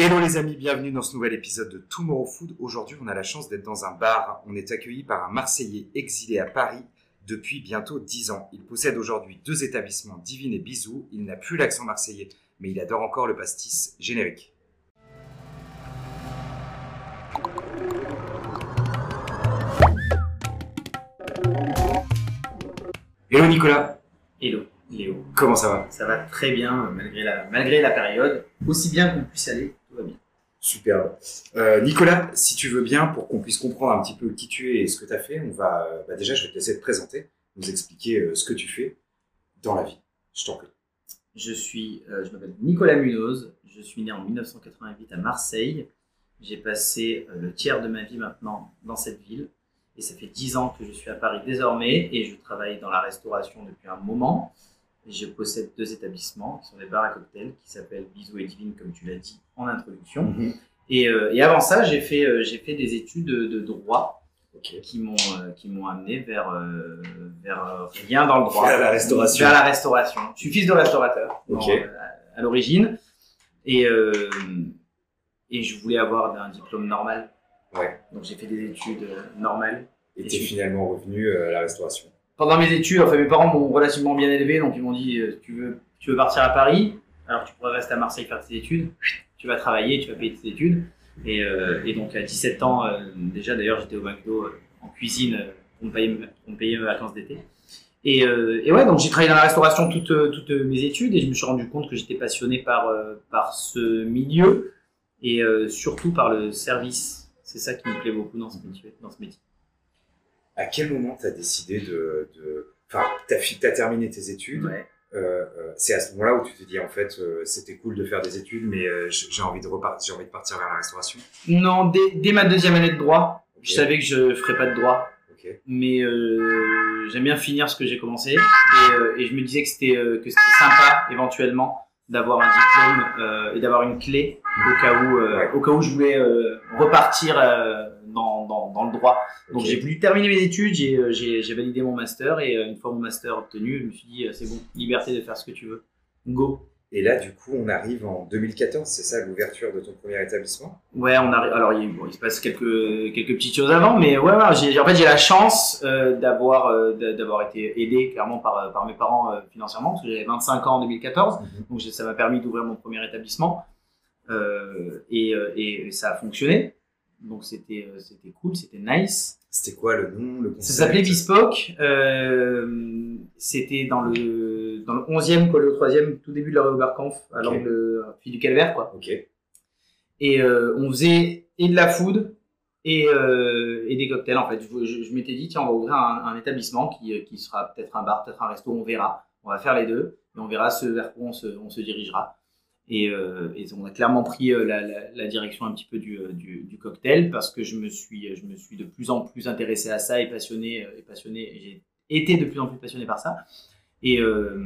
Hello les amis, bienvenue dans ce nouvel épisode de Tomorrow Food. Aujourd'hui, on a la chance d'être dans un bar. On est accueilli par un Marseillais exilé à Paris depuis bientôt 10 ans. Il possède aujourd'hui deux établissements, Divine et Bisous. Il n'a plus l'accent marseillais, mais il adore encore le pastis générique. Hello Nicolas, Hello, Léo. comment ça va? Ça va très bien malgré la, malgré la période. Aussi bien qu'on puisse aller, tout va bien. Superbe. Euh, Nicolas, si tu veux bien, pour qu'on puisse comprendre un petit peu qui tu es et ce que tu as fait, on va, euh, bah déjà, je vais te laisser te présenter, nous expliquer euh, ce que tu fais dans la vie. Je t'en prie. Je suis, euh, je m'appelle Nicolas Munoz. Je suis né en 1988 à Marseille. J'ai passé le tiers de ma vie maintenant dans cette ville. Et ça fait 10 ans que je suis à Paris désormais et je travaille dans la restauration depuis un moment. Je possède deux établissements qui sont des bars à cocktails qui s'appellent Bisous et Divine, comme tu l'as dit en introduction. Et, euh, et avant ça, j'ai fait, euh, j'ai fait des études de, de droit Ok. qui m'ont euh, qui m'ont amené vers vers rien dans le droit Vers la restauration. vers la restauration je suis fils de restaurateur à, à l'origine et et je voulais avoir un diplôme normal Ouais. donc j'ai fait des études normales Et tu es finalement revenu à la restauration. Pendant mes études enfin mes parents m'ont relativement bien élevé donc ils m'ont dit euh, tu veux tu veux partir à Paris alors tu pourrais rester à Marseille faire tes études. Tu vas travailler tu vas payer tes études. Et, euh, et donc à 17 ans euh, déjà d'ailleurs j'étais au McDo euh, en cuisine pour me payer mes vacances d'été. Et, euh, et ouais donc j'ai travaillé dans la restauration toutes euh, toutes mes études et je me suis rendu compte que j'étais passionné par par ce milieu et surtout par le service. C'est ça qui me plaît beaucoup dans ce métier dans ce métier À quel moment tu as décidé de. Enfin, tu as, terminé tes études. ouais. Euh, euh, c'est à ce moment-là où tu te dis, en fait, euh, c'était cool de faire des études, mais euh, j'ai envie, de j'ai envie de partir vers la restauration? non dès, dès ma deuxième année de droit je savais que je ferais pas de droit mais j'aime bien finir ce que j'ai commencé et, et je me disais que c'était que c'était sympa éventuellement d'avoir un diplôme et d'avoir une clé au cas où Ouais. au cas où je voulais repartir dans, dans, dans le droit. Donc j'ai voulu terminer mes études j'ai euh, validé mon master et euh, une fois mon master obtenu je me suis dit euh, c'est bon liberté de faire ce que tu veux. Go. Et là, du coup, on arrive en 2014, c'est ça l'ouverture de ton premier établissement? Ouais, on arrive. Alors, il, bon, il se passe quelques quelques petites choses avant, mais ouais, ouais j'ai en fait j'ai la chance euh, d'avoir euh, d'a- d'avoir été aidé clairement par par mes parents euh, financièrement parce que j'avais 25 ans en 2014, donc j'ai- ça m'a permis d'ouvrir mon premier établissement et, et ça a fonctionné. Donc c'était euh, c'était cool, c'était nice. C'était quoi le nom, le concept Ça s'appelait Bespoke. Euh, c'était dans le dans le 11e collé au 3e, tout début de la rue Oberkampf, à l'angle euh, Fille du Calvaire, quoi Ok. et euh, on faisait et de la food et, euh, et des cocktails en fait. Je, je- je m'étais dit tiens on va ouvrir un, un établissement qui, qui sera peut-être un bar, peut-être un resto, on verra. On va faire les deux et on verra ce vers quoi on se, on se dirigera. Et, euh, et on a clairement pris euh, la, la, la direction un petit peu du, euh, du, du cocktail parce que je me suis je me suis de plus en plus intéressé à ça et passionné et passionné. J'ai été de plus en plus passionné par ça. Et, euh,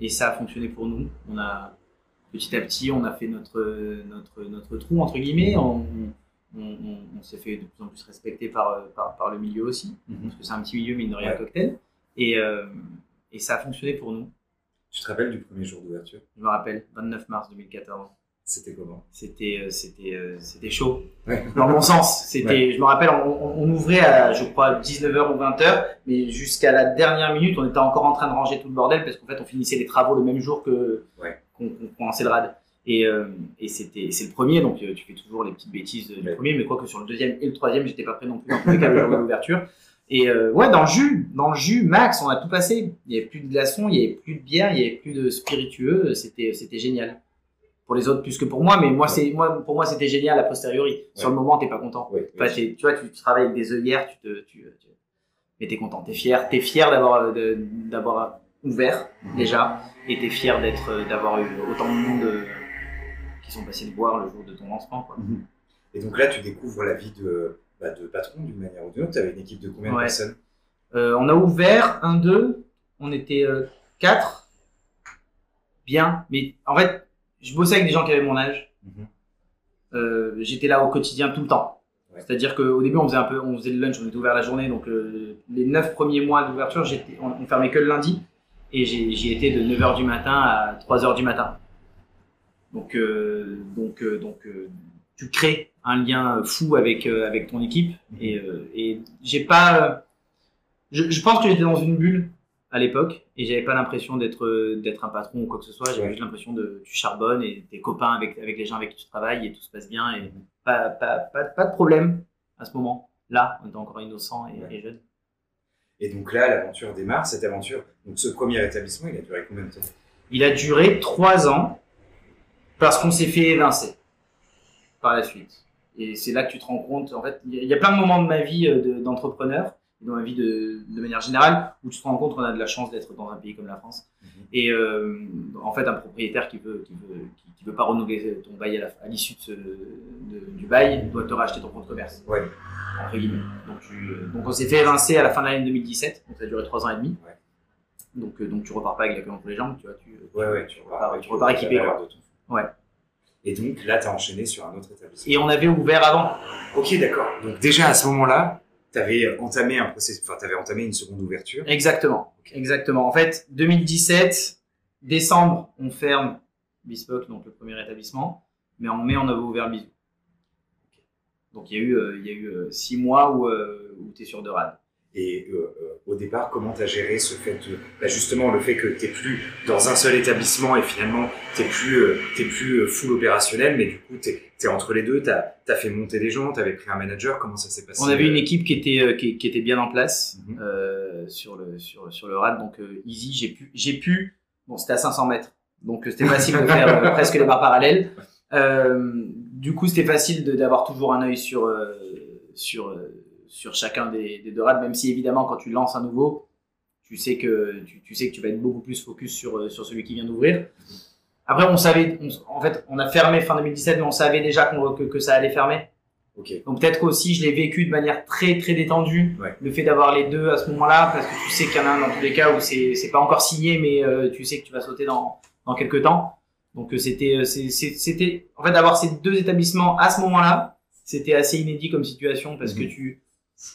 et ça a fonctionné pour nous. On a petit à petit, on a fait notre, notre, notre trou, entre guillemets. On, on, on- on s'est fait de plus en plus respecter par, par, par le milieu aussi, Mhm. parce que c'est un petit milieu, mine de rien, Ouais. cocktail. Et, euh, et ça a fonctionné pour nous. Tu te rappelles du premier jour d'ouverture? Je me rappelle, 29 mars 2014. C'était comment? C'était euh, c'était euh, c'était chaud. Ouais. Dans bon sens. C'était, je me rappelle, on, ouvrait à, je crois, 19h ou 20h, mais jusqu'à la dernière minute, on était encore en train de ranger tout le bordel parce qu'en fait, on finissait les travaux le même jour que Ouais. qu'on commençait le rad. Et, euh, et c'était, c'est le premier, donc euh, tu fais toujours les petites bêtises du premier, mais quoi que sur le deuxième et le troisième, j'étais pas prêt non plus dans tous les cas le jour de l'ouverture. Et euh, ouais, dans le jus, dans le jus max, on a tout passé. Il y avait plus de glaçons, il y avait plus de bière, il y avait plus de spiritueux. C'était, c'était génial. Pour les autres plus que pour moi, mais moi, c'est, moi, pour moi, c'était génial a posteriori. Sur le moment, t'es pas content. Enfin, tu vois, tu travailles avec des œillères, tu te, tu, tu- mais t'es content, t'es fier, t'es fier d'avoir, euh, d'avoir ouvert Mhm. déjà, et t'es fier d'être, euh, d'avoir eu autant de monde qui sont passés te voir le jour de ton lancement, quoi. Mhm. Et donc là, tu découvres la vie de, bah, de patron d'une manière ou d'une autre. Tu avais une équipe de combien de Ouais. personnes? Euh, on a ouvert un, deux, on était euh, quatre, bien, mais en fait, je bossais avec des gens qui avaient mon âge. Mhm. Euh, j'étais là au quotidien tout le temps. Ouais. C'est-à-dire qu'au début, on faisait un peu, on faisait le lunch, on était ouvert la journée, donc les neuf premiers mois d'ouverture, j'étais, on, on fermait que le lundi, et j'y étais de 9h du matin à 3h du matin. Donc, euh, donc, euh, donc, euh, tu crées un lien fou avec avec ton équipe. Et, et j'ai pas, je, je pense que j'étais dans une bulle à l'époque et j'avais pas l'impression d'être d'être un patron ou quoi que ce soit. J'avais juste l'impression de tu charbonnes et t'es copain avec avec les gens avec qui tu travailles et tout se passe bien et pas pas pas, pas de problème à ce moment. Là, on était encore innocent et, et jeune. Et donc là, l'aventure démarre. Cette aventure, donc ce premier établissement, il a duré combien de temps? Il a duré trois ans parce qu'on s'est fait évincer par la suite. Et c'est là que tu te rends compte. En fait, il y a plein de moments de ma vie euh, d'entrepreneur, dans ma vie de, de, manière générale, où tu te rends compte qu'on a de la chance d'être dans un pays comme la France. Mhm. Et euh, en fait, un propriétaire qui veut, qui veut, qui, veut pas renouveler ton bail à l'issue du bail doit te racheter ton compte commerce. Ouais. Entre guillemets. Donc, donc on s'est fait évincer à la fin de l'année 2017. Donc ça a duré trois ans et demi. Ouais. Donc, euh, donc tu repars pas avec la queue entre les jambes, tu vois. Tu, ouais, ouais, tu repars, tu repars équipé. Ouais. Et donc là, tu as enchaîné sur un autre établissement. Et on avait ouvert avant. Ok, d'accord. Donc déjà à ce moment-là, tu avais entamé un processus, enfin, tu avais entamé une seconde ouverture. Exactement. Exactement. En fait, 2017, décembre, on ferme Bespoke, donc le premier établissement, mais en mai, on avait ouvert Bisou. Donc il y a eu, euh, il y a eu euh, six mois où, euh, où tu es sur de rad. Et euh, euh, au départ, comment tu as géré ce fait de, bah justement, le fait que tu plus dans un seul établissement et finalement, tu plus, euh, es plus full opérationnel, mais du coup, tu es, entre les deux, tu as, as, fait monter des gens, tu avais pris un manager, comment ça s'est passé? On avait une équipe qui était, qui, qui était bien en place mm -hmm. euh, sur, le, sur, sur le RAD, donc easy, j'ai pu, j'ai pu, bon, c'était à 500 mètres, donc c'était facile de faire presque les barres parallèles. du coup, c'était facile d'avoir toujours un œil sur, sur sur chacun des, des deux rades, même si évidemment quand tu lances un nouveau, tu sais que tu, tu sais que tu vas être beaucoup plus focus sur, euh, sur celui qui vient d'ouvrir. Après, on savait, en fait, on a fermé fin 2017, mais on savait déjà que, que, ça allait fermer. Okay. Donc peut-être qu'aussi je l'ai vécu de manière très très détendue, ouais. le fait d'avoir les deux à ce moment-là, parce que tu sais qu'il y en a un dans tous les cas où c'est pas encore signé, mais euh, tu sais que tu vas sauter dans dans quelques temps. Donc euh, c'était c'était en fait d'avoir ces deux établissements à ce moment-là, c'était assez inédit comme situation parce mm -hmm. que tu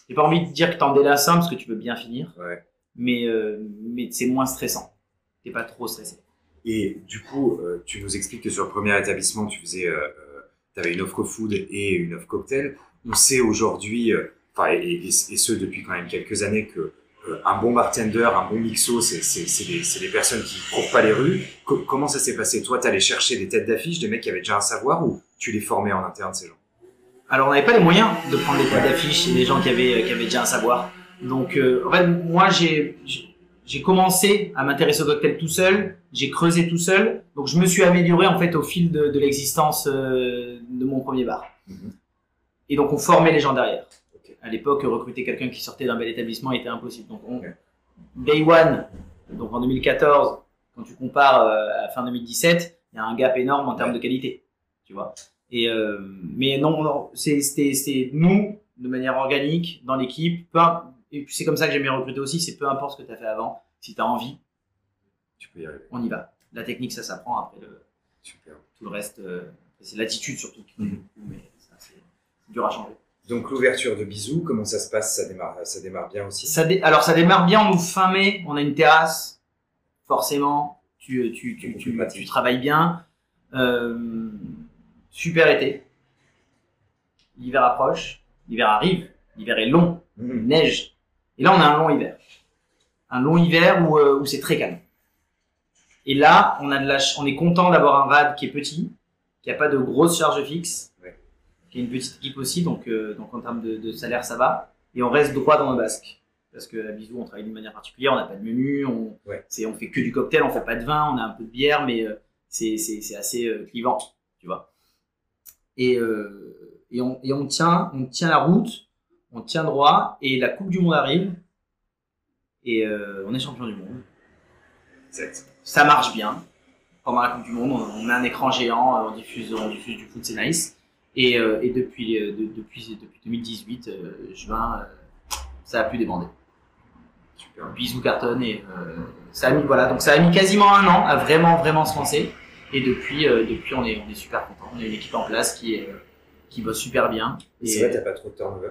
j'ai pas envie de dire que t'en délasses un parce que tu veux bien finir. Ouais. Mais, euh, mais c'est moins stressant. T'es pas trop stressé. Et du coup, euh, tu nous expliques que sur le premier établissement, tu faisais, euh, tu avais une offre food et une offre cocktail. On sait aujourd'hui, enfin, et, et, et, ce depuis quand même quelques années, que un bon bartender, un bon mixo, c'est des, des, personnes qui courent pas les rues. Co comment ça s'est passé? Toi, tu allais chercher des têtes d'affiche, des mecs qui avaient déjà un savoir, ou tu les formais en interne, ces gens? Alors, on n'avait pas les moyens de prendre des têtes d'affiche et des gens qui avaient, qui avaient déjà un savoir. Donc, euh, en fait, moi, j'ai, j'ai commencé à m'intéresser au cocktail tout seul. J'ai creusé tout seul. Donc, je me suis amélioré, en fait, au fil de, de l'existence euh, de mon premier bar. Mm -hmm. Et donc, on formait les gens derrière. Okay. À l'époque, recruter quelqu'un qui sortait d'un bel établissement était impossible. Donc, on, okay. day one, donc en 2014, quand tu compares euh, à fin 2017, il y a un gap énorme en termes de qualité. Tu vois? Et euh, mais non, non c'est nous de manière organique dans l'équipe. Et puis c'est comme ça que j'aime bien recruter aussi. C'est peu importe ce que tu as fait avant, si tu as envie, tu peux y arriver. On y va. La technique, ça s'apprend. Après le Super. tout le reste, euh, c'est l'attitude surtout. Mm -hmm. Mais c'est dur à changer. Donc l'ouverture de Bisous, comment ça se passe? Ça démarre, ça démarre bien aussi? Ça dé... Alors ça démarre bien. On nous fin mai, on a une terrasse. Forcément, tu tu tu tu, tu, tu travailles bien. Euh, super été. L'hiver approche, l'hiver arrive, l'hiver est long, mmh. il neige. Et là, on a un long hiver. Un long hiver où, euh, où c'est très calme. Et là, on, a de la on est content d'avoir un RAD qui est petit, qui n'a pas de grosse charge fixe, ouais. qui a une petite équipe aussi, donc, euh, donc en termes de, de, salaire, ça va. Et on reste droit dans nos basques. Parce que à Bisou, on travaille d'une manière particulière, on n'a pas de menu, on, ouais. on fait que du cocktail, on fait pas de vin, on a un peu de bière, mais euh, c'est assez clivant, tu vois et, euh, et, on, et on, tient, on tient la route, on tient droit, et la Coupe du Monde arrive, et euh, on est champion du monde. Exact. Ça marche bien. Pendant la Coupe du Monde, on, on met un écran géant, on diffuse, on diffuse du foot, c'est nice. Et, euh, et depuis, de, depuis, depuis 2018, euh, juin, ça a pu débander. Super. Bisous carton et ça a mis voilà donc ça a mis quasiment un an à vraiment vraiment se lancer. Et depuis, euh, depuis on, est, on est super content. On a une équipe en place qui, est, qui bosse super bien. C'est vrai, t'as pas trop de turnover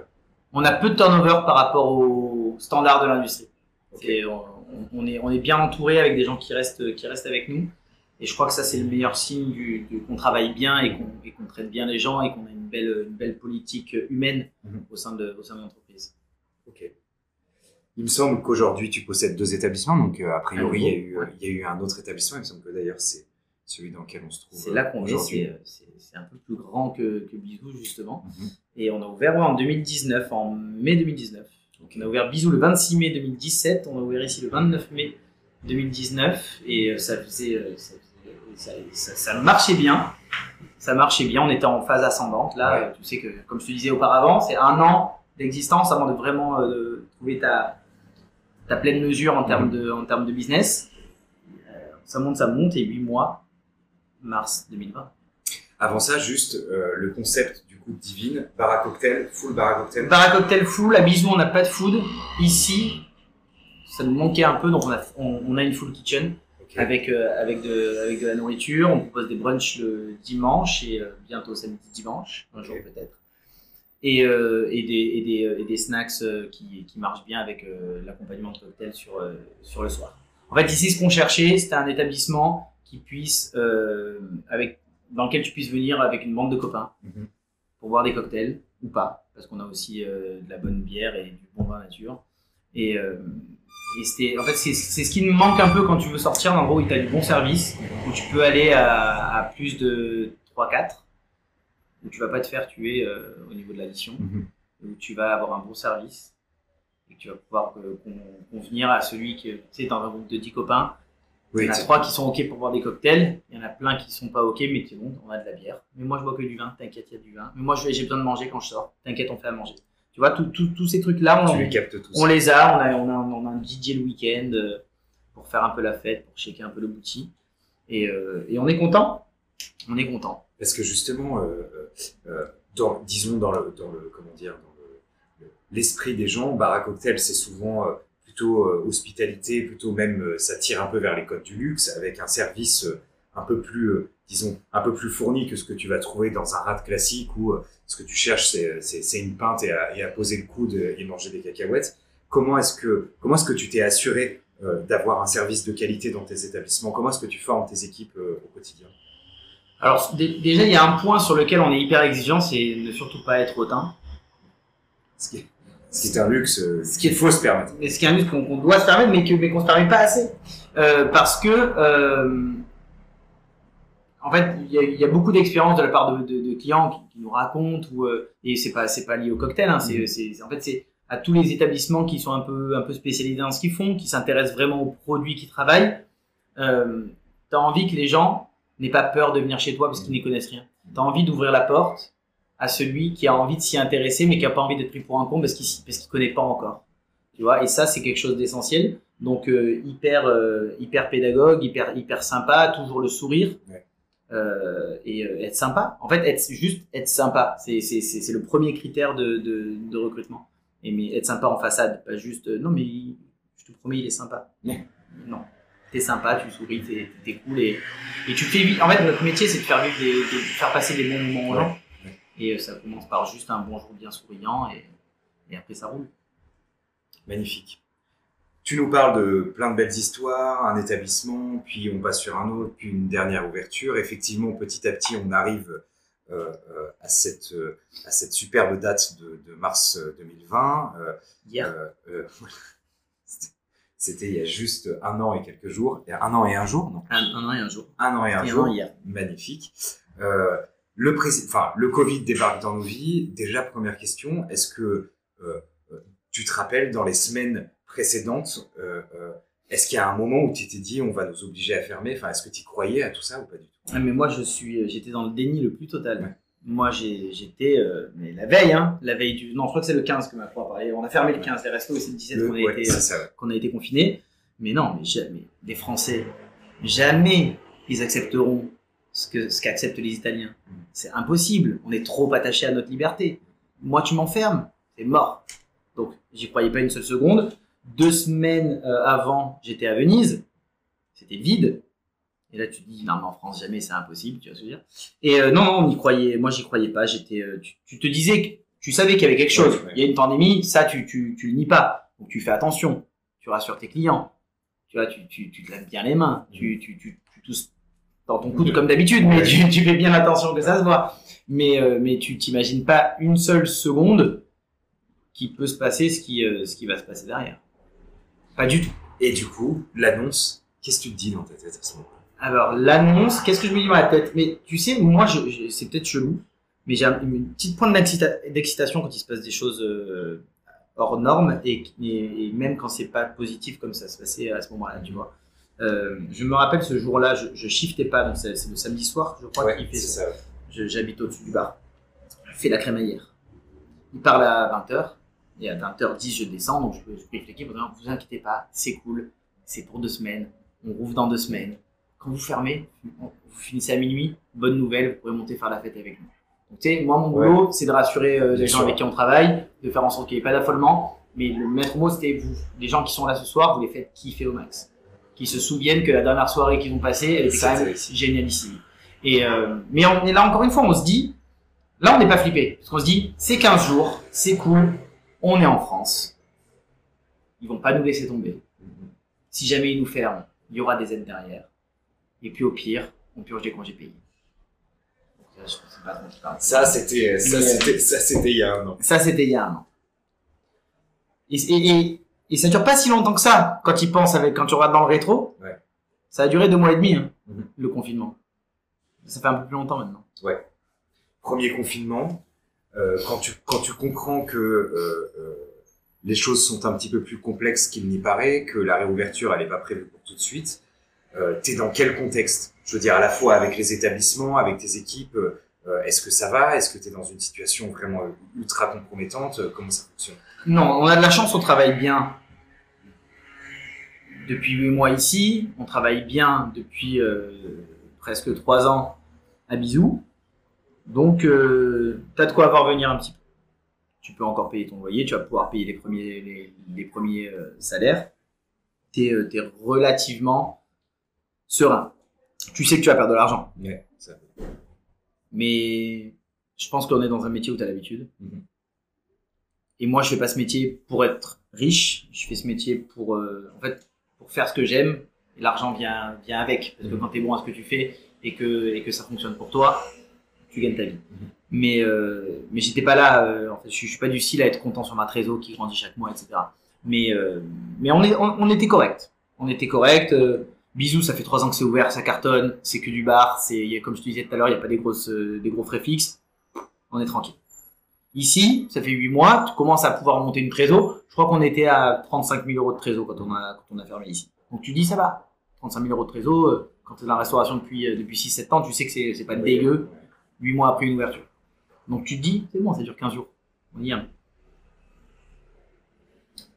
On a peu de turnover par rapport aux standards de l'industrie. Okay. On, on, est, on est bien entouré avec des gens qui restent, qui restent avec nous. Et je crois que ça, c'est le meilleur signe du, du- qu'on travaille bien et qu'on et qu'on traite bien les gens et qu'on a une belle, une belle politique humaine Mhm. au sein de, au sein de l'entreprise. Ok. Il me semble qu'aujourd'hui tu possèdes deux établissements, donc euh, a priori il y, a eu, Ouais. il y a eu un autre établissement. Il me semble que d'ailleurs c'est celui dans lequel on se trouve. C'est là qu'on est, aujourd'hui. c'est, un peu plus grand que, que Bisou, justement. Mhm. Et on a ouvert ouais, en 2019, en mai 2019. Donc on a ouvert Bisou le 26 mai 2017, on a ouvert ici le 29 mai 2019, et euh, ça faisait, euh, ça, faisait- ça, ça- ça marchait bien. Ça marchait bien, on était en phase ascendante. Là, Ouais. euh, tu sais que, comme je te disais auparavant, c'est un an d'existence avant de vraiment euh, trouver ta, ta pleine mesure en termes de, en termes de business. Euh, ça monte, ça monte, et 8 mois, mars 2020. Avant ça, juste euh, le concept du coup Divine, bar à cocktail, full bar à cocktail. Bar à cocktail full, à Bisou on n'a pas de food. Ici, ça nous manquait un peu, donc on a, on, on a une full kitchen avec, euh, avec, de, avec de la nourriture. On propose des brunchs le dimanche et euh, bientôt samedi dimanche, un jour peut-être. Et, euh, et, des, et, des, et des snacks qui, qui marchent bien avec euh, l'accompagnement de cocktail sur, euh, sur le soir. En fait, ici, ce qu'on cherchait, c'était un établissement qui puisse, euh, avec, dans lequel tu puisses venir avec une bande de copains Mhm. pour boire des cocktails ou pas, parce qu'on a aussi euh, de la bonne bière et du bon vin nature. Et, euh, et c'était, en fait, c'est, ce qui nous manque un peu quand tu veux sortir. En gros, tu as du bon service, où tu peux aller à, à plus de 3-4, où tu vas pas te faire tuer au niveau de l'addition, Mhm. où tu vas avoir un bon service, et que tu vas pouvoir euh, con- convenir à celui qui, sais, dans un groupe de 10 copains, il y en a trois qui sont OK pour boire des cocktails. Il y en a plein qui sont pas OK, mais qui bon, on a de la bière. Mais moi, je bois que du vin. T'inquiète, il y a du vin. Mais moi, j'ai besoin de manger quand je sors. T'inquiète, on fait à manger. Tu vois, tous ces trucs-là, on, les on a. On a, on a, on a un DJ le week-end euh, pour faire un peu la fête, pour checker un peu le bouti. Et, euh, et on est content. On est content. Parce que justement, euh, dans, disons dans le, dans le, comment dire, dans le- le- l'esprit des gens, bar à cocktail, c'est souvent plutôt euh, hospitalité, plutôt même euh, ça tire un peu vers les codes du luxe, avec un service euh, un peu plus, disons, un peu plus fourni que ce que tu vas trouver dans un rad classique où ce que tu cherches, c'est, une pinte et à, et à poser le coude et manger des cacahuètes. Comment est-ce que, comment est-ce que tu t'es assuré d'avoir un service de qualité dans tes établissements? Comment est-ce que tu formes tes équipes au quotidien? Alors, dé- déjà, il y a un point sur lequel on est hyper exigeant, c'est ne surtout pas être hautain. ce qui est, ce qui est un luxe euh, Ce qui est- qu'il faut se permettre. Mais ce qui est un luxe qu'on qu'on doit se permettre, mais que mais qu'on se permet pas assez, Euh, parce que euh, en fait, il y, a- il y a beaucoup d'expériences de la part de, de- de clients qui, qui nous racontent, ou euh, et c'est pas pas lié au cocktail, hein, c'est Mhm. c'est- en fait c'est à tous les établissements qui sont un peu un peu spécialisés dans ce qu'ils font, qui s'intéressent vraiment aux produits qu'ils travaillent. Euh, T'as envie que les gens n'aient pas peur de venir chez toi parce qu'ils n'y connaissent rien. T'as envie d'ouvrir la porte à celui qui a envie de s'y intéresser mais qui a pas envie d'être pris pour un con parce qu'il parce qu'il connaît pas encore. Tu vois, et ça c'est quelque chose d'essentiel. Donc euh, hyper euh, hyper pédagogue, hyper hyper sympa, toujours le sourire. Ouais. Euh, et être sympa. En fait, être juste être sympa, c'est c'est le premier critère de de, de recrutement. Et mais être sympa en façade, pas juste non mais il- je te promets il est sympa. Ouais. Non, t'es sympa, tu souris, t'es cool et et tu fais vi- En fait, notre métier c'est de faire vivre des, de faire passer des bons moments aux gens. Et euh, ça commence par juste un bonjour bien souriant et et après ça roule. Magnifique. Tu nous parles de plein de belles histoires, un établissement, puis on passe sur un autre, puis une dernière ouverture. Effectivement, petit à petit, on arrive euh, euh, à, cette, euh, à cette superbe date de, de mars euh, 2020. Euh, Hier, euh, euh, c'était- il y a juste un an et quelques jours. Un an et un jour, non? Un, un an et un jour. Un an et un Et un jour. an hier. Magnifique. Le, prési- enfin, le Covid débarque dans nos vies. Déjà, première question, est-ce que euh, euh, tu te rappelles dans les semaines précédentes, euh, euh, est-ce qu'il y a un moment où tu t'es dit on va nous obliger à fermer? Enfin, est-ce que tu croyais à tout ça ou pas du tout? Ah, mais moi, je suis, j'étais dans le déni le plus total. Ouais. Moi, j'étais, mais la veille, hein, la veille du, non, je crois que c'est le 15 que ma foi parlait. On a fermé le 15, les restos, c'est le 17 Le- qu'on a, ouais, a été confinés. Mais non, mais jamais, les Français, jamais ils accepteront ce que, ce qu'acceptent les Italiens. C'est impossible. On est trop attachés à notre liberté. Moi, tu m'enfermes, c'est mort. Donc, j'y croyais pas une seule seconde. Deux semaines euh, avant, j'étais à Venise. C'était vide. Et là, tu te dis, non, mais en France, jamais, c'est impossible, tu vois ce que je veux dire? Et euh, non, non, on y croyait. Moi, j'y croyais pas. J'étais, euh, tu, tu te disais que tu savais qu'il y avait quelque chose. Ouais, ouais. Il y a une pandémie, ça, tu, tu, tu le nies pas. Donc, tu fais attention. Tu rassures tes clients. Tu vois, tu, tu, tu te laves bien les mains. Tu, tu, tu, tu tousses dans ton coude comme d'habitude, mais tu, tu, fais bien attention que ça se voit. Mais, euh, mais tu t'imagines pas une seule seconde qui peut se passer ce qui, euh, ce qui va se passer derrière. Pas du tout. Et du coup, l'annonce, qu'est-ce que tu te dis dans ta tête à ce moment-là? Alors, l'annonce, qu'est-ce que je me dis dans la tête? Mais tu sais, moi, je, c'est peut-être chelou, mais j'ai une petite pointe d'excitation quand il se passe des choses euh, hors normes et, et, même quand c'est pas positif comme ça se passait à ce moment-là, tu vois. Euh, je me rappelle ce jour-là, je, je shiftais pas, donc c'est le samedi soir, je crois Ouais, qu'il fait ça. J'habite au-dessus du bar. Je fais la crémaillère. Il parle à 20h. Et à 20h10, je descends. Donc, je peux, je peux expliquer. Ne vous inquiétez pas. C'est cool. C'est pour deux semaines. On rouvre dans deux semaines. Quand vous fermez, vous finissez à minuit. Bonne nouvelle. Vous pourrez monter faire la fête avec nous. Donc, tu sais, moi, mon boulot, c'est de rassurer euh, les gens sûr. avec qui on travaille, de faire en sorte qu'il n'y ait pas d'affolement. Mais le maître mot, c'était vous. Les gens qui sont là ce soir, vous les faites kiffer au max. Qui se souviennent que la dernière soirée qu'ils ont passée, elle était quand même génialissime. Et euh, mais on est là encore une fois, on se dit, là on n'est pas flippé, parce qu'on se dit, c'est 15 jours, c'est cool, on est en France, ils vont pas nous laisser tomber. Si jamais ils nous ferment, il y aura des aides derrière. Et puis au pire, on purge des congés payés. Ça, c'était, ça, c'était, ça, c'était il y a un an. Ça, c'était il y a un an. Et, et, et, et ça dure pas si longtemps que ça, quand ils pensent avec, quand tu regardes dans le rétro. Ouais. Ça a duré deux mois et demi, hein, Mhm. le confinement. Ça fait un peu plus longtemps maintenant. Premier confinement, euh, quand tu, quand tu comprends que, euh, euh, les choses sont un petit peu plus complexes qu'il n'y paraît, que la réouverture, elle n'est pas prévue pour tout de suite, t'es dans quel contexte? Je veux dire, à la fois avec les établissements, avec tes équipes, est-ce que ça va? Est-ce que t'es dans une situation vraiment ultra compromettante? Comment ça fonctionne? Non, on a de la chance, on travaille bien depuis huit mois ici. On travaille bien depuis euh, presque trois ans à Bisou. Donc, euh, t'as de quoi avoir venir un petit peu. Tu peux encore payer ton loyer, tu vas pouvoir payer les premiers, les, les premiers euh, salaires. T'es euh, t'es relativement serein. Tu sais que tu vas perdre de l'argent. Ouais. Mais je pense qu'on est dans un métier où tu as l'habitude. Mhm. Et moi, je fais pas ce métier pour être riche. Je fais ce métier pour, euh, en fait, pour faire ce que j'aime. Et l'argent vient, vient avec. Parce que Mhm. quand tu es bon à ce que tu fais et que, et que ça fonctionne pour toi, tu gagnes ta vie. Mhm. Mais, euh, mais j'étais pas là. euh, en fait, je, suis- je suis pas du style à être content sur ma trésor qui grandit chaque mois, etc. Mais, euh, mais on, est, on, on était correct. On était correct. Euh, Bisous, ça fait trois ans que c'est ouvert, ça cartonne, c'est que du bar, c'est, comme je te disais tout à l'heure, il n'y a pas des grosses, euh, des gros frais fixes. On est tranquille. Ici, ça fait huit mois, tu commences à pouvoir monter une trésor. Je crois qu'on était à 35 000 euros de trésor quand on a, quand on a fermé ici. Donc tu dis, ça va. 35 000 euros de trésor, euh, quand tu es dans la restauration depuis, euh, depuis 6-7 ans, tu sais que c'est, c'est pas dégueu, huit mois après une ouverture. Donc tu te dis, c'est bon, ça dure 15 jours. On y est.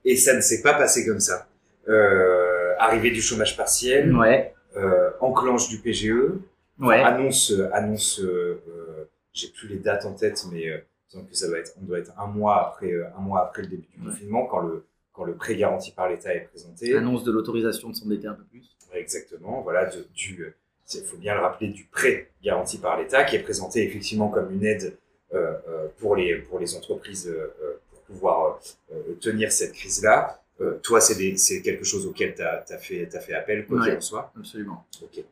Et ça ne s'est pas passé comme ça. Euh, arrivée du chômage partiel, Ouais, euh, enclenche du PGE, ouais. annonce, annonce, euh, j'ai plus les dates en tête, mais que ça doit être, on doit être un mois après, euh, un mois après le début du Ouais. confinement, quand le, quand le prêt garanti par l'État est présenté. Annonce de l'autorisation de s'endetter un peu plus. Exactement, voilà, de- du, il faut bien le rappeler, du prêt garanti par l'État, qui est présenté effectivement comme une aide euh, euh, pour les pour les entreprises euh, pour pouvoir euh, tenir cette crise-là. Toi, c'est quelque chose auquel tu as, fait t'as fait appel, quoi qu'il Ouais. en soit. Absolument. Ok.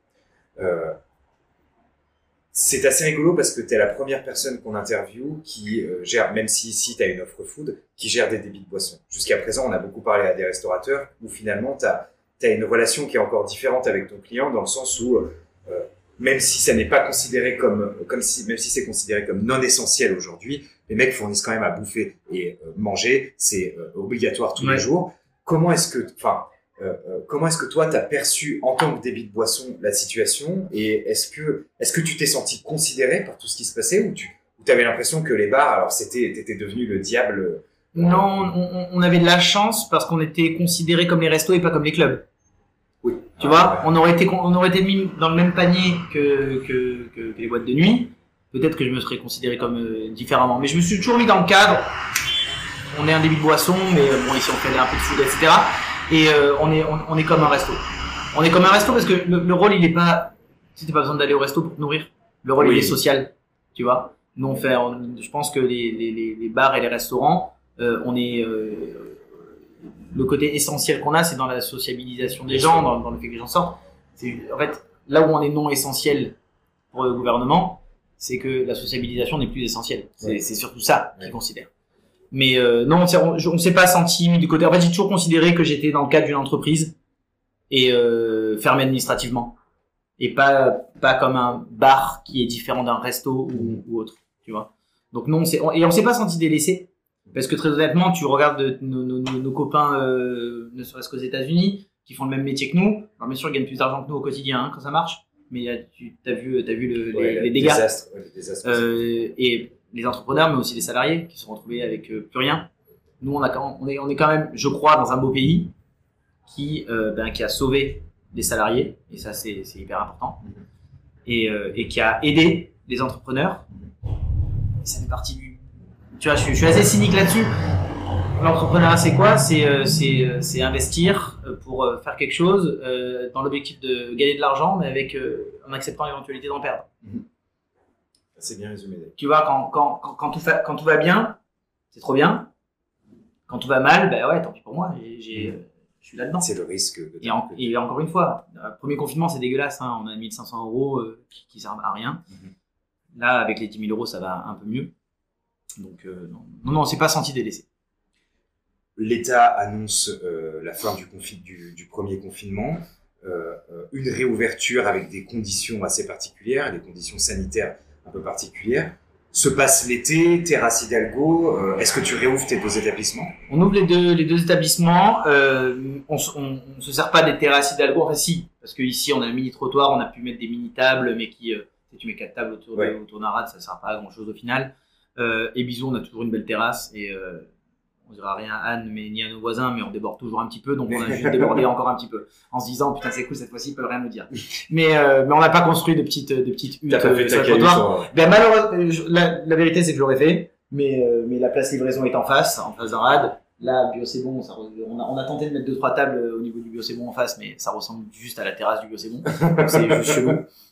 C'est assez rigolo parce que tu es la première personne qu'on interviewe qui euh, gère, même si ici tu as une offre food, qui gère des débits de boissons. Jusqu'à présent, on a beaucoup parlé à des restaurateurs où finalement tu as, une relation qui est encore différente avec ton client dans le sens où, euh, euh, même si ça n'est pas considéré comme, comme si, même si c'est considéré comme non essentiel aujourd'hui, les mecs fournissent quand même à bouffer et euh, manger, c'est obligatoire tous Ouais. les jours. Comment est-ce que, enfin, euh, euh, comment est-ce que toi, tu as perçu en tant que débit de boisson la situation? Et est-ce que, est-ce que tu t'es senti considéré par tout ce qui se passait ou tu avais l'impression que les bars, alors c'était, t'étais devenu le diable euh, Non, on, avait de la chance parce qu'on était considérés comme les restos et pas comme les clubs. Oui. Tu Ah, vois, ouais. on aurait été on aurait été mis dans le même panier que, que, que, que les boîtes de nuit. Peut-être que je me serais considéré comme euh, différemment, mais je me suis toujours mis dans le cadre. On est un débit de boisson, mais bon ici on fait un peu de food, etc. Et euh, on est on, on est comme un resto. On est comme un resto parce que le, le rôle il est pas, tu n'as pas besoin d'aller au resto pour te nourrir. Le rôle Oui. il est social, tu vois. Nous on fait, on- je pense que les, les, les, les bars et les restaurants, euh, on est euh, le côté essentiel qu'on a, c'est dans la sociabilisation des gens, dans, dans le fait que les gens sortent. C'est- En fait, là où on est non essentiel pour le gouvernement, c'est que la sociabilisation n'est plus essentielle. C'est surtout ça qu'ils considèrent. Mais euh, non, on, on, s'est pas senti du côté. En fait, j'ai toujours considéré que j'étais dans le cadre d'une entreprise et euh, fermé administrativement, et pas pas comme un bar qui est différent d'un resto ou, ou, autre, tu vois. Donc non, c'est et on s'est pas senti délaissé parce que très honnêtement, tu regardes nos, nos, nos copains, euh, ne serait-ce qu'aux États-Unis, qui font le même métier que nous. Alors bien sûr, ils gagnent plus d'argent que nous au quotidien hein, quand ça marche, mais tu as vu, as vu le, les, les, dégâts. euh, et les entrepreneurs, mais aussi les salariés qui se sont retrouvés avec euh, plus rien. Nous, on, a, on, est, on est quand même, je crois, dans un beau pays qui, euh, ben, qui a sauvé les salariés, et ça, c'est hyper important, mm-hmm. et, euh, et qui a aidé les entrepreneurs. Ça fait partie du. Tu vois, je, suis assez cynique là-dessus. L'entrepreneuriat, c'est quoi? C'est investir pour faire quelque chose dans l'objectif de gagner de l'argent, mais avec en acceptant l'éventualité d'en perdre. Mhm. C'est bien résumé. Tu vois, quand, quand, quand, tout, quand tout va bien, c'est trop bien. Quand tout va mal, ben ouais, tant pis pour moi, mhm. je suis là-dedans. C'est le risque. Et, et, encore une fois, le premier confinement, c'est dégueulasse. Hein. On a 1500 euros qui, qui servent à rien. Mhm. Là, avec les 10 000 euros, ça va un peu mieux. Donc, non, non, non on s'est pas senti délaissé l'État annonce euh, la fin du, du, premier confinement, euh, euh, une réouverture avec des conditions assez particulières, des conditions sanitaires un peu particulières. Se passe l'été, Terrasse Hidalgo, est-ce que tu réouvres tes deux établissements? On ouvre les deux, les deux établissements, on, ne se sert pas des Terrasses Hidalgo, enfin si, parce qu'ici on a un mini-trottoir, on a pu mettre des mini-tables, mais qui, tu mets quatre tables autour, autour d'un rad, ça sert pas à grand chose au final. et bisous, on a toujours une belle terrasse, et on dira rien à Anne mais ni à nos voisins, mais on déborde toujours un petit peu, donc on a juste débordé encore un petit peu, en se disant putain c'est cool cette fois-ci ils peuvent rien nous dire. Mais euh, mais on n'a pas construit de petites de petites huttes. T'as pas fait euh, ta Ben malheureusement, la, la, vérité c'est que je l'aurais fait, mais euh, mais la place livraison est en face, en face d'un rad. Là, bio c'est bon, ça, on, a, on a tenté de mettre deux trois tables au niveau du bio c'est bon en face, mais ça ressemble juste à la terrasse du bio c'est bon, c'est juste chelou.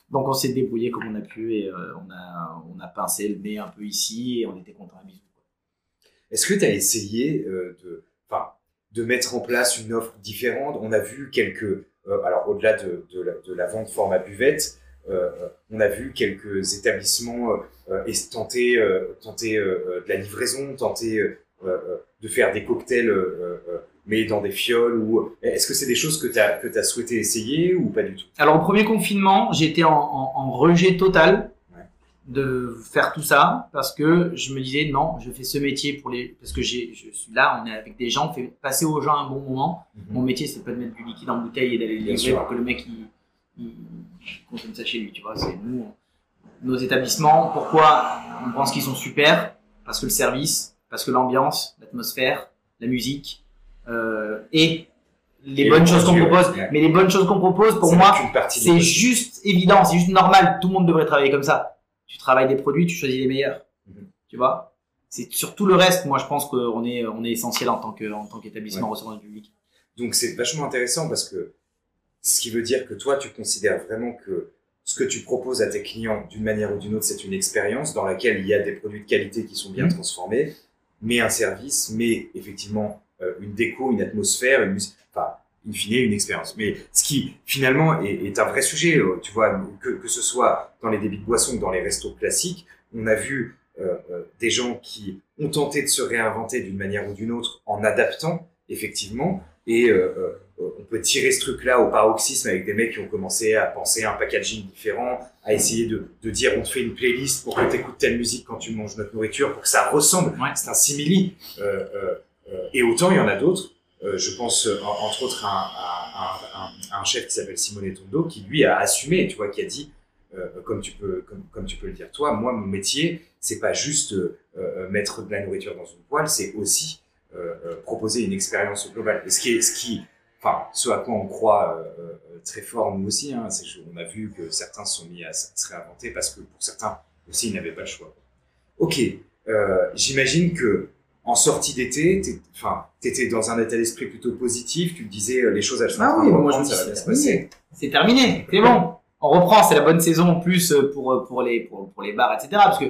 Donc on s'est débrouillé comme on a pu et on a on a pincé le nez un peu ici et on était content à bisous. Est-ce que tu as essayé euh, de, de mettre en place une offre différente? On a vu quelques, euh, alors au-delà de, la, de, la, vente format buvette, euh, on a vu quelques établissements tenter, tenter de la livraison, tenter de faire des cocktails mais dans des fioles est-ce que c'est des choses que tu as que as souhaité essayer ou pas du tout? Alors au premier confinement, j'étais en, rejet total de faire tout ça parce que je me disais non, je fais ce métier pour les parce que j'ai je suis là, on est avec des gens, on fait passer aux gens un bon moment. Mhm. Mon métier c'est pas de mettre du liquide en bouteille et d'aller le livrer pour que le mec il, il, consomme ça chez lui, tu vois, c'est nous nos établissements, pourquoi on pense qu'ils sont super? Parce que le service, parce que l'ambiance, l'atmosphère, la musique euh, et les bonnes choses qu'on propose, mais les bonnes choses qu'on propose pour moi, c'est juste évident, c'est juste normal, tout le monde devrait travailler comme ça tu travailles des produits, tu choisis les meilleurs. Mhm. Tu vois? C'est sur tout le reste, moi je pense qu'on est, on est essentiel en tant que en tant qu'établissement recevant du public. Donc c'est vachement intéressant parce que ce qui veut dire que toi tu considères vraiment que ce que tu proposes à tes clients d'une manière ou d'une autre, c'est une expérience dans laquelle il y a des produits de qualité qui sont bien mhm. transformés, mais un service, mais effectivement euh, une déco, une atmosphère, une musique, enfin in fine une expérience. Mais ce qui finalement est, est, un vrai sujet, euh, tu vois, que, que ce soit dans les débits de boissons ou dans les restos classiques, on a vu euh, euh, des gens qui ont tenté de se réinventer d'une manière ou d'une autre en adaptant effectivement, et euh, on peut tirer ce truc-là au paroxysme avec des mecs qui ont commencé à penser à un packaging différent, à essayer de, de dire on te fait une playlist pour que tu écoutes telle musique quand tu manges notre nourriture, pour que ça ressemble. C'est un simili. et autant il y en a d'autres euh, je pense euh, entre autres à, un, chef qui s'appelle Simone Tondo qui lui a assumé, tu vois, qui a dit, euh, comme tu peux, comme, tu peux le dire toi, moi mon métier c'est pas juste mettre de la nourriture dans une poêle, c'est aussi proposer une expérience globale. Ce qui ce qui, enfin, ce à quoi on croit très fort nous aussi, hein, c'est on a vu que certains se sont mis à se réinventer parce que pour certains aussi ils n'avaient pas le choix. Ok, j'imagine que en sortie d'été, enfin, t'étais dans un état d'esprit plutôt positif, tu disais euh, les choses elles sont ah oui, moi je ça va bien se passer. C'est terminé, c'est bon. On reprend, c'est la bonne saison en plus euh, pour euh, pour les pour, pour les bars, etc. Parce que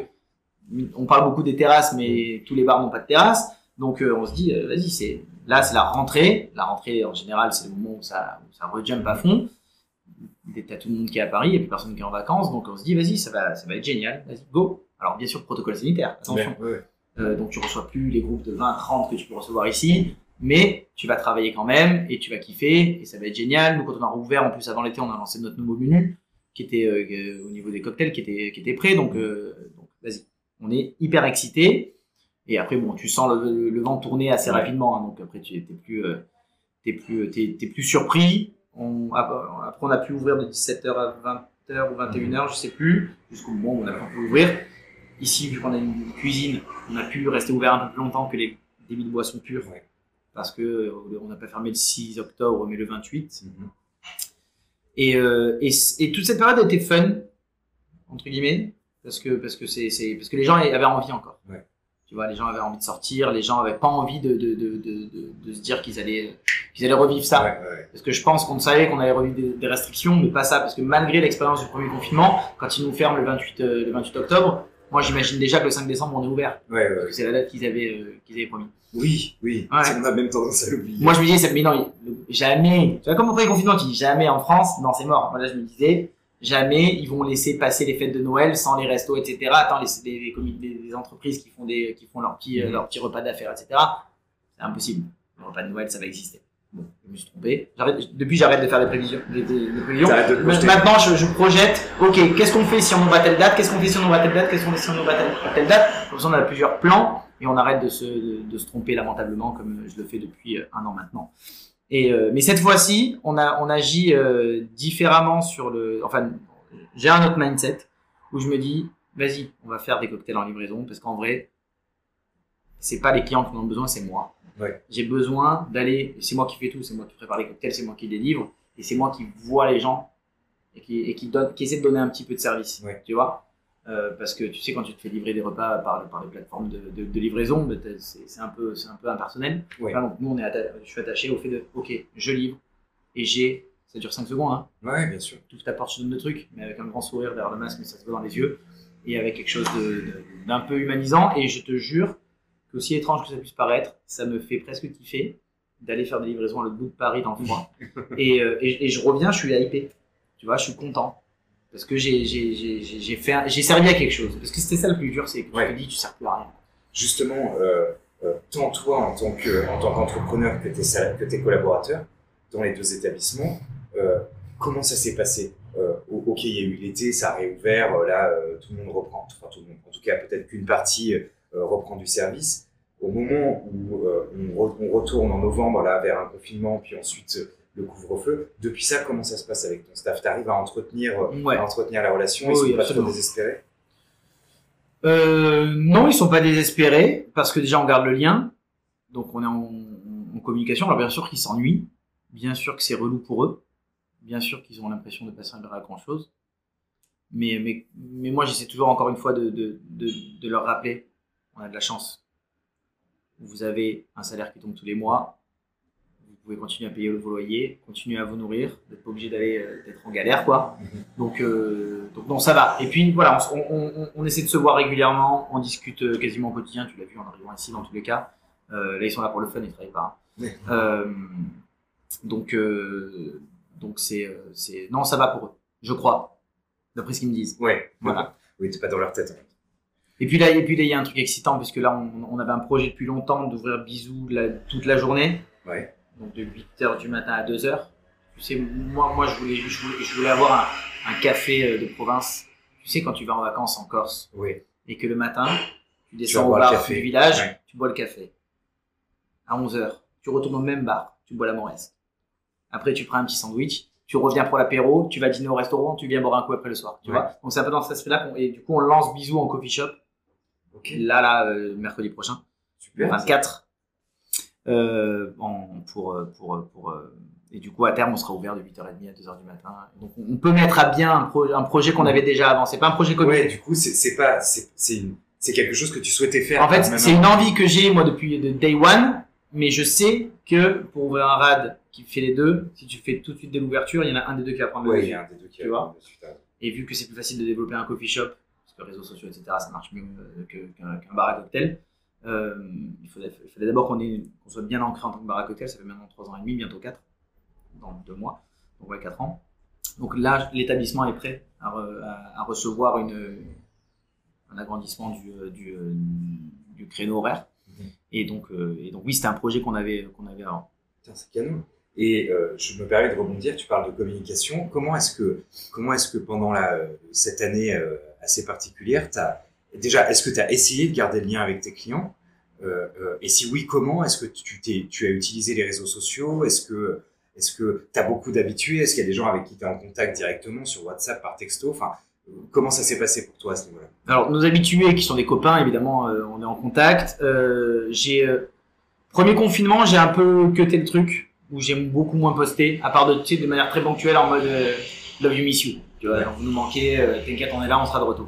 on parle beaucoup des terrasses, mais tous les bars n'ont pas de terrasse. Donc on se dit, vas-y, c'est là c'est la rentrée. La rentrée en général c'est le moment où ça où ça rejump à fond. t'as tout le monde qui est à Paris, et puis personne qui est en vacances, donc on se dit, vas-y, ça va, ça va être génial, vas-y, go. Alors, bien sûr, protocole sanitaire, attention. Ouais, ouais. Euh, donc, tu reçois plus les groupes de 20, 30 que tu peux recevoir ici, mais tu vas travailler quand même, et tu vas kiffer, et ça va être génial. Nous, quand on a rouvert, en plus, avant l'été, on a lancé notre nouveau menu, qui était euh, au niveau des cocktails, qui était, qui était prêt, donc, euh, donc vas-y. On est hyper excités. Et après, bon, tu sens le, le vent tourner assez rapidement, hein, donc après, tu t'es plus, euh, plus, t'es plus surpris. On, après, on a pu ouvrir de 17h à 20h ou 21h, je sais plus, jusqu'au moment où on a pu ouvrir. Ici, vu qu'on a une cuisine, on a pu rester ouvert un peu plus longtemps que les débits de boissons pures, Ouais. parce que euh, on n'a pas fermé le 6 octobre, mais le 28. Mhm. Et, euh, et, et toute cette période a été fun, entre guillemets, parce que, parce que, c'est, c'est, parce que les gens avaient envie encore. Ouais. Tu vois, les gens avaient envie de sortir, les gens avaient pas envie de, de, de, de, de, de se dire qu'ils allaient, qu'ils allaient revivre ça. Ouais, ouais. Parce que je pense qu'on savait qu'on allait revivre des, des restrictions, mais pas ça. Parce que malgré l'expérience du premier confinement, quand ils nous ferment le 28, euh, le 28 octobre, moi j'imagine déjà que le 5 décembre on est ouvert. Ouais, ouais, c'est la date qu'ils avaient, euh, qu'ils avaient promis. Oui, oui. Ouais. On a même tendance à l'oublier. Moi je me disais, mais non, jamais. Tu vois, comme au premier confinement, tu dis jamais en France, non c'est mort. Moi là je me disais, jamais ils vont laisser passer les fêtes de Noël sans les restos, etc. Attends, les, les, entreprises qui font des, qui font leurs petits, euh, leurs petits repas d'affaires, etc. C'est impossible. Le repas de Noël, ça va exister. Bon, je me suis trompé. Depuis, j'arrête de faire des prévisions. Des, des- des prévisions. T'arrêtes de te Ma- projeter. Maintenant, je, je projette. Ok, qu'est-ce qu'on fait si on ouvre à telle date Qu'est-ce qu'on fait si on ouvre à telle date Qu'est-ce qu'on fait si on ouvre à telle, telle date? Comme ça, on a plusieurs plans et on arrête de se, de, de se tromper lamentablement comme je le fais depuis euh, un an maintenant. Et euh, mais cette fois-ci, on a on agit euh, différemment sur le. Enfin, j'ai un autre mindset où je me dis, vas-y, on va faire des cocktails en livraison parce qu'en vrai, c'est pas les clients qui en ont besoin, c'est moi. Ouais. J'ai besoin d'aller. C'est moi qui fais tout, c'est moi qui prépare les cocktails, c'est moi qui les livre et c'est moi qui vois les gens et qui, et qui, donne, qui essaie de donner un petit peu de service. Ouais. Tu vois Euh, Parce que tu sais, quand tu te fais livrer des repas par, par les plateformes de, de, de livraison, bah, c'est un, peu- un peu impersonnel. Ouais. Enfin, donc, nous, on est je suis attaché au fait de, ok, je livre et j'ai, ça dure 5 secondes, hein, Ouais, bien sûr. tu ouvres ta porte, je donne le truc, mais avec un grand sourire derrière le masque, mais ça se voit dans les yeux, et avec quelque chose d'un peu humanisant. Et je te jure qu'aussi étrange que ça puisse paraître, ça me fait presque kiffer d'aller faire des livraisons à l'autre bout de Paris dans le froid. et, euh, et, et je reviens, je suis hypé. Tu vois, je suis content. Parce que j'ai servi à quelque chose. Parce que c'était ça le plus dur, c'est que Ouais. tu te dis, tu sers plus à rien. Justement, euh, euh, tant toi en tant que en tant qu'entrepreneur que tes sal- que tes collaborateurs dans les deux établissements, comment ça s'est passé? Ok, il y a eu l'été, ça a réouvert, là tout le monde reprend, enfin tout le monde, en tout cas peut-être qu'une partie reprend du service. Au moment où euh, on, re- on retourne en novembre là vers un confinement, puis ensuite euh, le couvre-feu, depuis ça, comment ça se passe avec ton staff? T'arrives à entretenir, euh, Ouais. à entretenir la relation, ils sont oui, pas absolument. trop désespérés non, ils sont pas désespérés parce que déjà on garde le lien, donc on est en, en communication. Alors bien sûr qu'ils s'ennuient, bien sûr que c'est relou pour eux, bien sûr qu'ils ont l'impression de pas servir à grand chose. Mais, mais, mais moi j'essaie toujours encore une fois de, de, de, de leur rappeler, on a de la chance. Vous avez un salaire qui tombe tous les mois, vous pouvez continuer à payer vos loyers, continuer à vous nourrir, vous n'êtes pas obligé d'aller euh, d'être en galère quoi. Donc, euh, donc non, ça va. Et puis voilà, on, on, essaie de se voir régulièrement, on discute euh, quasiment au quotidien, tu l'as vu en arrivant ici dans tous les cas. Euh, là, ils sont là pour le fun, ils travaillent pas. Euh, donc, donc c'est, c'est, non, ça va pour eux, je crois, d'après ce qu'ils me disent. Ouais. Voilà. Oui, t'es pas dans leur tête. en fait. Et puis là, et puis là, il y a un truc excitant parce que là, on, on avait un projet depuis longtemps d'ouvrir Bisous la- toute la journée. Ouais. Donc de 8h du matin à 2h. Tu sais, moi, moi je, voulais, je, voulais, je voulais avoir un, un café euh, de province. Tu sais, quand tu vas en vacances en Corse Oui. et que le matin, tu descends au bar café. du village, Ouais. tu bois le café. À 11h, tu retournes au même bar, tu bois la moresque. Après, tu prends un petit sandwich, tu reviens pour l'apéro, tu vas dîner au restaurant, tu viens boire un coup après le soir. Tu Ouais. vois Donc c'est un peu dans cet aspect-là. qu'on- Et du coup, on lance Bisous en coffee shop. Ok. Là, là, euh, mercredi prochain, Super. 24. Euh, en- pour, euh, pour, pour, et du coup, à terme, on sera ouvert de 8h30 à 2h du matin. Donc, on peut mettre à bien un, pro- un projet qu'on avait déjà avancé. Pas un projet commun. Ouais, du coup, c'est c'est pas, c'est c'est c'est quelque chose que tu souhaitais faire. En fait, même. c'est une envie que j'ai, moi, depuis de day one. Mais je sais que pour ouvrir un rad qui fait les deux, si tu fais tout de suite dès l'ouverture, il y en a un des deux qui va prendre le Ouais, il y a un des deux qui. Et vu que c'est plus facile de développer un coffee shop, que réseaux sociaux, etc., ça marche mieux euh, qu'un bar à cocktail, euh, il fallait, d'abord qu'on soit bien ancré en tant que bar à cocktail. Ça fait maintenant 3 ans et demi, bientôt 4, dans deux mois. Donc ouais, 4 ans. Donc là, l'établissement est prêt à, à, recevoir une, un agrandissement du, du, du créneau horaire. Mhm. Et, donc, et donc, oui, c'était un projet qu'on avait, qu'on avait avant. C'est canon. Et je me permets de rebondir, tu parles de communication. Comment est-ce que, comment est-ce que pendant la, cette année assez particulière, as, déjà, est-ce que tu as essayé de garder le lien avec tes clients euh, euh, Et si oui, comment? Est-ce que tu, as utilisé les réseaux sociaux? Est-ce que que tu as beaucoup d'habitués? Est-ce qu'il y a des gens avec qui tu es en contact directement sur WhatsApp, par texto? Enfin, comment ça s'est passé pour toi à ce niveau-là? Alors, nos habitués qui sont des copains, évidemment, euh, on est en contact. j'ai premier confinement, j'ai un peu cuté le truc où j'ai beaucoup moins posté, à part de, de manière très ponctuelle en mode love you miss you. Tu vois, vous nous manquez, t'inquiète, on est là, on sera de retour.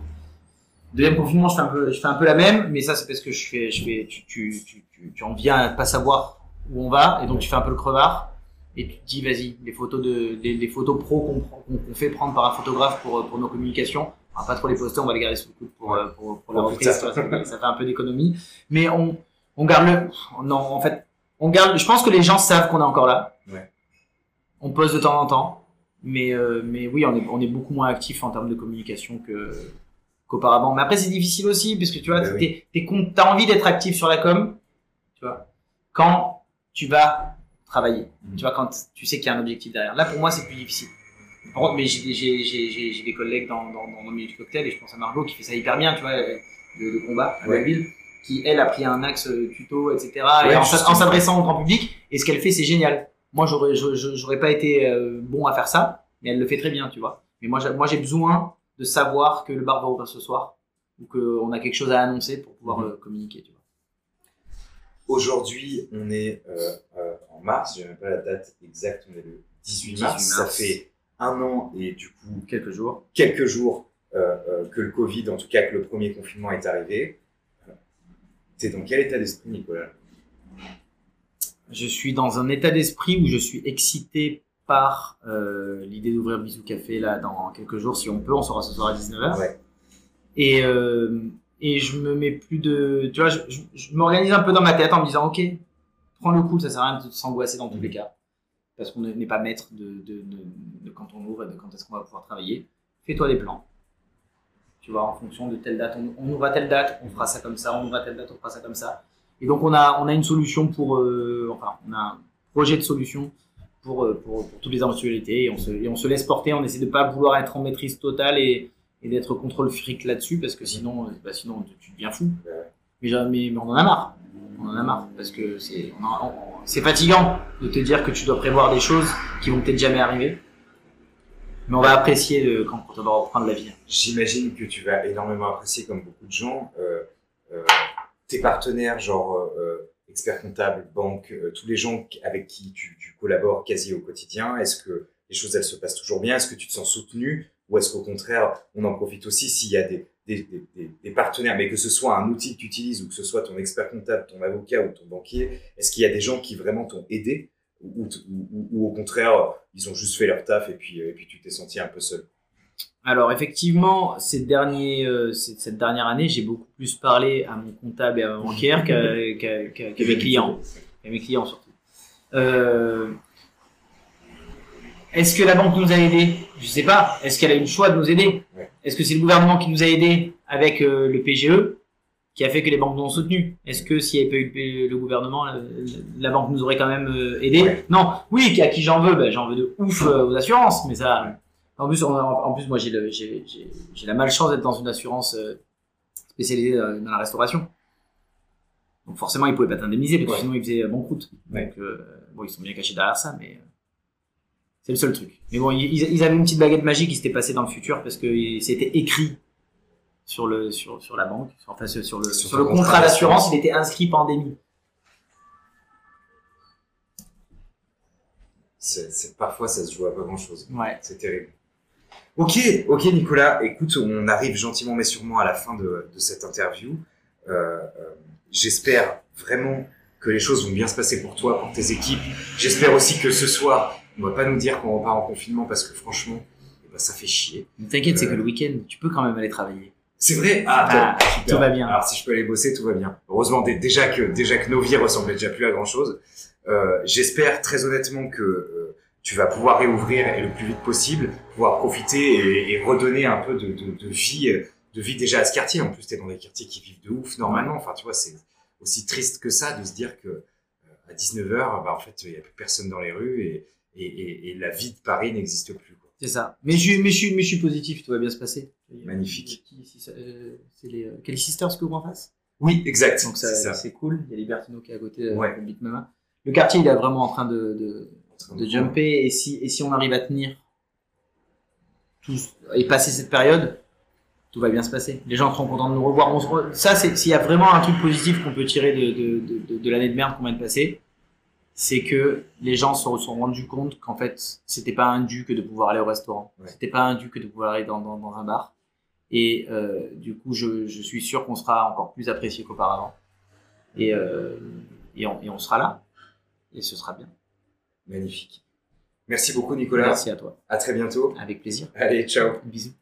Deuxième confinement, je fais un peu, je fais un peu la même, mais ça c'est parce que je fais, je fais, tu, tu, tu, tu, en viens à pas savoir où on va, et donc tu fais un peu le crevard, et tu te dis vas-y, les photos de, les, photos pro qu'on fait prendre par un photographe pour pour nos communications, on va pas trop les poster, on va les garder sous le coude pour pour, pour, la reprise, ça, ça, fait un peu d'économie, mais on on garde le, non en fait, on garde, je pense que les gens savent qu'on est encore là. Ouais. On poste de temps en temps, mais euh, mais oui, on est on est beaucoup moins actif en termes de communication que qu'auparavant. Mais après, c'est difficile aussi, puisque tu vois, bah t'es, t'as envie d'être actif sur la com, tu vois, quand tu vas travailler. Mm. Tu vois, quand tu sais qu'il y a un objectif derrière. Là, pour moi, c'est plus difficile. Mais j'ai, j'ai, j'ai, j'ai des collègues dans, dans, dans le milieu du cocktail, et je pense à Margot qui fait ça hyper bien, tu vois, de, combat à la ville, qui, elle, a pris un axe euh, tuto, etc., et en, s'adressant au grand public, et ce qu'elle fait, c'est génial. Moi, j'aurais, j'aurais pas été euh, bon à faire ça, mais elle le fait très bien, tu vois. Mais moi, moi, j'ai besoin de savoir que le bar va ouvrir ce soir ou qu'on a quelque chose à annoncer pour pouvoir mhm. euh, communiquer. Tu vois. Aujourd'hui, on est euh, euh, en mars, je n'ai même pas la date exacte, on est le 18 mars. Ça fait un an et du coup quelques jours, quelques jours que le Covid, en tout cas que le premier confinement est arrivé. es dans quel état d'esprit, Nicolas? Je suis dans un état d'esprit où je suis excité par euh, l'idée d'ouvrir Bisou Café là dans quelques jours si on peut. On sera ce soir à 19h et euh, et je me mets plus de tu vois je, je, m'organise un peu dans ma tête en me disant ok prends le coup ça sert à rien de s'angoisser dans tous les cas. Parce qu'on n'est pas maître de, de, de, quand on ouvre et de quand est-ce qu'on va pouvoir travailler. Fais-toi des plans. Tu vois en fonction de telle date on, on, ouvre à telle date on fera ça comme ça on ouvre à telle date on fera ça comme ça et donc on a on a une solution pour euh, enfin on a un projet de solution pour, euh, pour, pour, toutes les éventualités et on, se, et on se laisse porter, on essaie de pas vouloir être en maîtrise totale et, et d'être contre le fric là-dessus parce que sinon, euh, bah sinon tu deviens fou. Mais, mais, on en a marre. On en a marre parce que c'est c'est fatigant de te dire que tu dois prévoir des choses qui vont peut-être jamais arriver. Mais on va apprécier quand, on va reprendre la vie. J'imagine que tu vas énormément apprécier, comme beaucoup de gens, euh, euh, tes partenaires, genre euh, experts comptables, banques, euh, tous les gens avec qui tu, collabores quasi au quotidien Est-ce que les choses, elles se passent toujours bien? Est-ce que tu te sens soutenu? Ou est-ce qu'au contraire, on en profite aussi s'il y a des, partenaires, mais que ce soit un outil que tu utilises ou que ce soit ton expert comptable, ton avocat ou ton banquier, est-ce qu'il y a des gens qui vraiment t'ont aidé? Ou, ou, ou, au contraire, ils ont juste fait leur taf et puis, et puis tu t'es senti un peu seul? Alors effectivement, ces derniers, euh, cette dernière année, j'ai beaucoup plus parlé à mon comptable et à ma banquière qu'à mes clients, à mes clients surtout. Euh, Est-ce que la banque nous a aidés? Je sais pas. Est-ce qu'elle a eu le choix de nous aider? Est-ce que c'est le gouvernement qui nous a aidés avec euh, le PGE qui a fait que les banques nous ont soutenus? Est-ce que s'il n'y avait pas eu le gouvernement, la, banque nous aurait quand même aidés? Non. Oui, à qui j'en veux? Ben, J'en veux de ouf aux assurances, mais ça en plus, en, plus moi, j'ai la malchance d'être dans une assurance euh, spécialisée dans la restauration. Donc forcément, ils pouvaient pas t'indemniser, parce que sinon ils faisaient banqueroute. Donc euh, bon, ils sont bien cachés derrière ça, mais euh, c'est le seul truc. Mais bon, ils, avaient une petite baguette magique qui s'était passée dans le futur parce que c'était écrit sur le sur sur la banque, enfin sur le sur, le contrat d'assurance, il était inscrit pandémie. Parfois ça se joue à pas grand chose. Ouais. C'est terrible. Ok, ok Nicolas, écoute, on arrive gentiment mais sûrement à la fin de, de cette interview. Euh, euh, J'espère vraiment que les choses vont bien se passer pour toi, pour tes équipes. J'espère aussi que ce soir, on va pas nous dire qu'on repart en confinement parce que franchement, eh ben, ça fait chier. T'inquiète, c'est que le week-end, tu peux quand même aller travailler. C'est vrai? Ah, ah tout va bien. Alors si je peux aller bosser, tout va bien. Heureusement déjà que déjà que nos vies ressemblaient déjà plus à grand chose. Euh, J'espère très honnêtement que euh, tu vas pouvoir réouvrir et le plus vite possible, pouvoir profiter et, redonner un peu de, de, vie, de vie déjà à ce quartier. En plus, tu es dans des quartiers qui vivent de ouf normalement. Enfin, tu vois, c'est aussi triste que ça de se dire que à 19h, bah, en fait, il n'y a plus personne dans les rues et, et, et la vie de Paris n'existe plus. C'est ça. Mais je, mais, je, mais je suis positif, tout va bien se passer. Magnifique. Euh, c'est les euh, Kelly Sisters que vous en face? Oui, exact. Donc c'est cool. Il y a Libertino qui est à côté ouais. Big Mama. Le quartier, il est vraiment en train de, de, de jumper. Et si, et si on arrive à tenir et passer cette période, tout va bien se passer. Les gens seront contents de nous revoir. On Ça, c'est s'il y a vraiment un truc positif qu'on peut tirer de, de, de, de l'année de merde qu'on vient de passer, c'est que les gens se sont rendus compte qu'en fait, c'était pas un dû que de pouvoir aller au restaurant. C'était pas un dû que de pouvoir aller dans, dans, dans un bar. Et euh, du coup, je, je suis sûr qu'on sera encore plus apprécié qu'auparavant. Et, euh, et, on, et on sera là. Et ce sera bien. Magnifique. Merci beaucoup, Nicolas. Merci à toi. À très bientôt. Avec plaisir. Allez, ciao. Bisous.